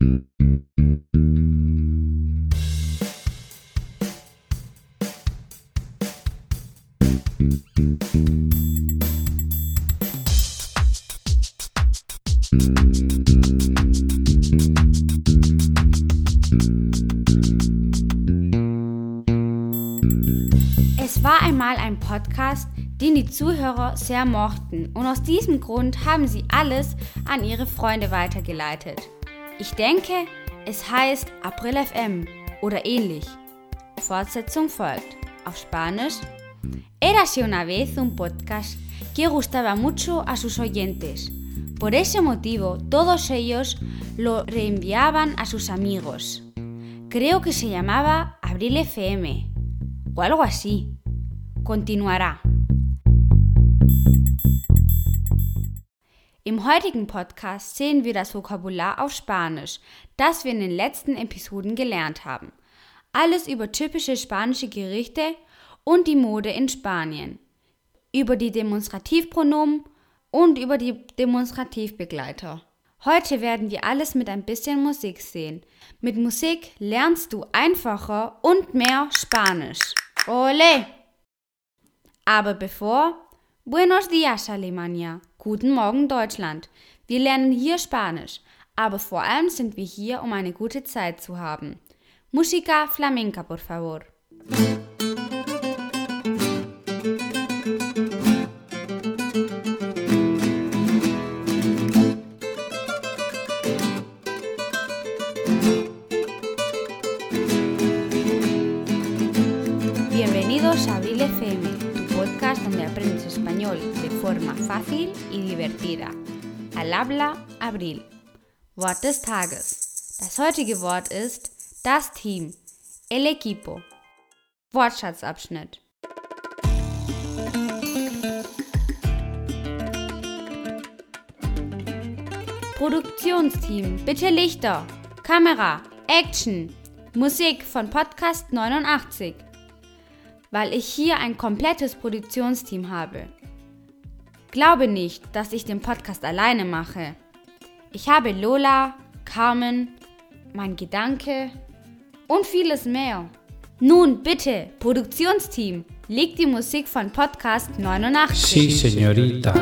Es war einmal ein Podcast, den die Zuhörer sehr mochten und aus diesem Grund haben sie alles an ihre Freunde weitergeleitet. Ich denke, es heißt April FM oder ähnlich. Fortsetzung folgt. Auf Spanisch. Érase una vez un podcast que gustaba mucho a sus oyentes. Por ese motivo, todos ellos lo reenviaban a sus amigos. Creo que se llamaba Abril FM o algo así. Continuará. Im heutigen Podcast sehen wir das Vokabular auf Spanisch, das wir in den letzten Episoden gelernt haben. Alles über typische spanische Gerichte und die Mode in Spanien. Über die Demonstrativpronomen und über die Demonstrativbegleiter. Heute werden wir alles mit ein bisschen Musik sehen. Mit Musik lernst du einfacher und mehr Spanisch. Ole! Aber bevor, Buenos dias Alemania, guten Morgen Deutschland. Wir lernen hier Spanisch, aber vor allem sind wir hier, um eine gute Zeit zu haben. Música flamenca, por favor. Bienvenidos a Abril FM, podcast donde aprendes español de forma fácil y divertida. Al habla Abril. Wort des Tages. Das heutige Wort ist das Team, el equipo. Wortschatzabschnitt. Produktionsteam, bitte Lichter, Kamera, Action, Musik von Podcast 89 weil ich hier ein komplettes Produktionsteam habe. Glaube nicht, dass ich den Podcast alleine mache. Ich habe Lola, Carmen, mein Gedanke und vieles mehr. Nun bitte, Produktionsteam, legt die Musik von Podcast 89. Sí, señorita.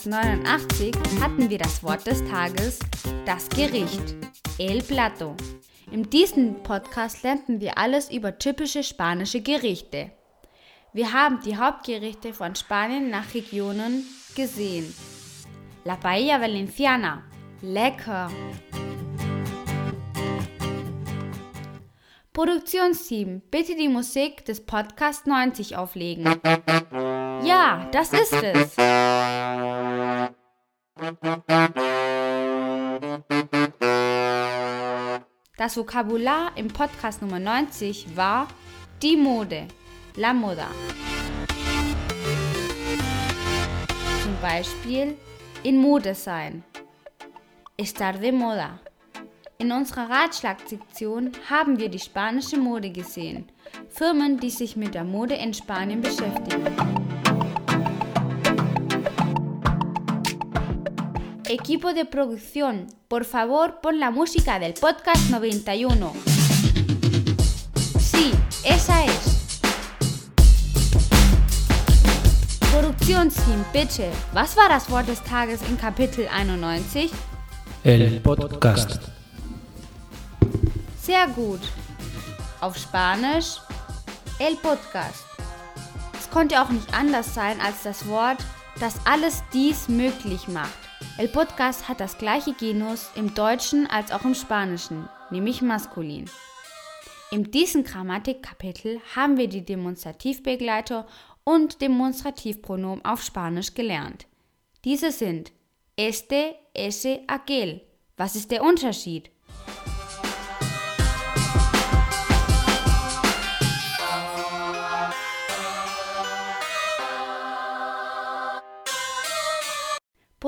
Podcast 89 hatten wir das Wort des Tages, das Gericht, el plato. In diesem Podcast lernten wir alles über typische spanische Gerichte. Wir haben die Hauptgerichte von Spanien nach Regionen gesehen. La Paella Valenciana, lecker. Produktionsteam, bitte die Musik des Podcast 90 auflegen. Ja, das ist es. Das Vokabular im Podcast Nummer 90 war die Mode, la moda. Zum Beispiel in Mode sein, estar de moda. In unserer Ratschlagsektion haben wir die spanische Mode gesehen, Firmen, die sich mit der Mode in Spanien beschäftigen. Equipo de producción, por favor pon la música del podcast 91. Sí, esa es. Produktionsteam, bitte. Was war das Wort des Tages in Kapitel 91? El podcast. Sehr gut. Auf Spanisch, el podcast. Es konnte auch nicht anders sein als das Wort, das alles dies möglich macht. El Podcast hat das gleiche Genus im Deutschen als auch im Spanischen, nämlich maskulin. In diesem Grammatikkapitel haben wir die Demonstrativbegleiter und Demonstrativpronomen auf Spanisch gelernt. Diese sind este, ese, aquel. Was ist der Unterschied?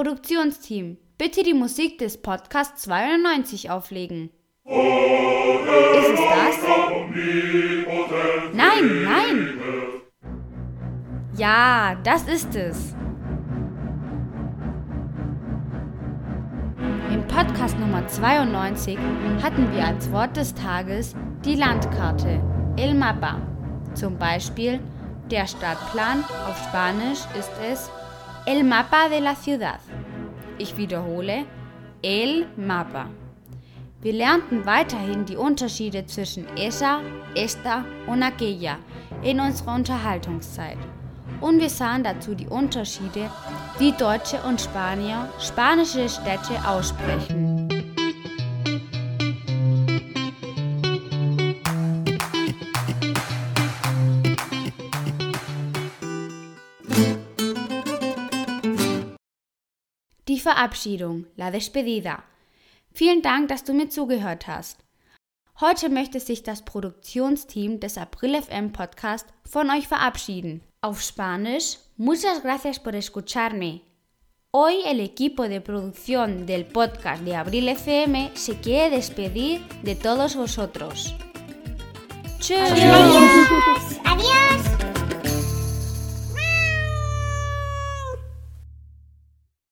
Produktionsteam, bitte die Musik des Podcasts 92 auflegen. Ist es das? Nein, nein! Ja, das ist es. Im Podcast Nummer 92 hatten wir als Wort des Tages die Landkarte, el mapa. Zum Beispiel der Stadtplan, auf Spanisch ist es el mapa de la ciudad. Ich wiederhole, el mapa. Wir lernten weiterhin die Unterschiede zwischen esa, esta und aquella in unserer Unterhaltungszeit. Und wir sahen dazu die Unterschiede, wie Deutsche und Spanier spanische Städte aussprechen. Verabschiedung, la despedida. Vielen Dank, dass du mir zugehört hast. Heute möchte sich das Produktionsteam des April FM Podcast von euch verabschieden. Auf Spanisch, muchas gracias por escucharme. Hoy el equipo de producción del podcast de Abril FM se quiere despedir de todos vosotros. Tschüss.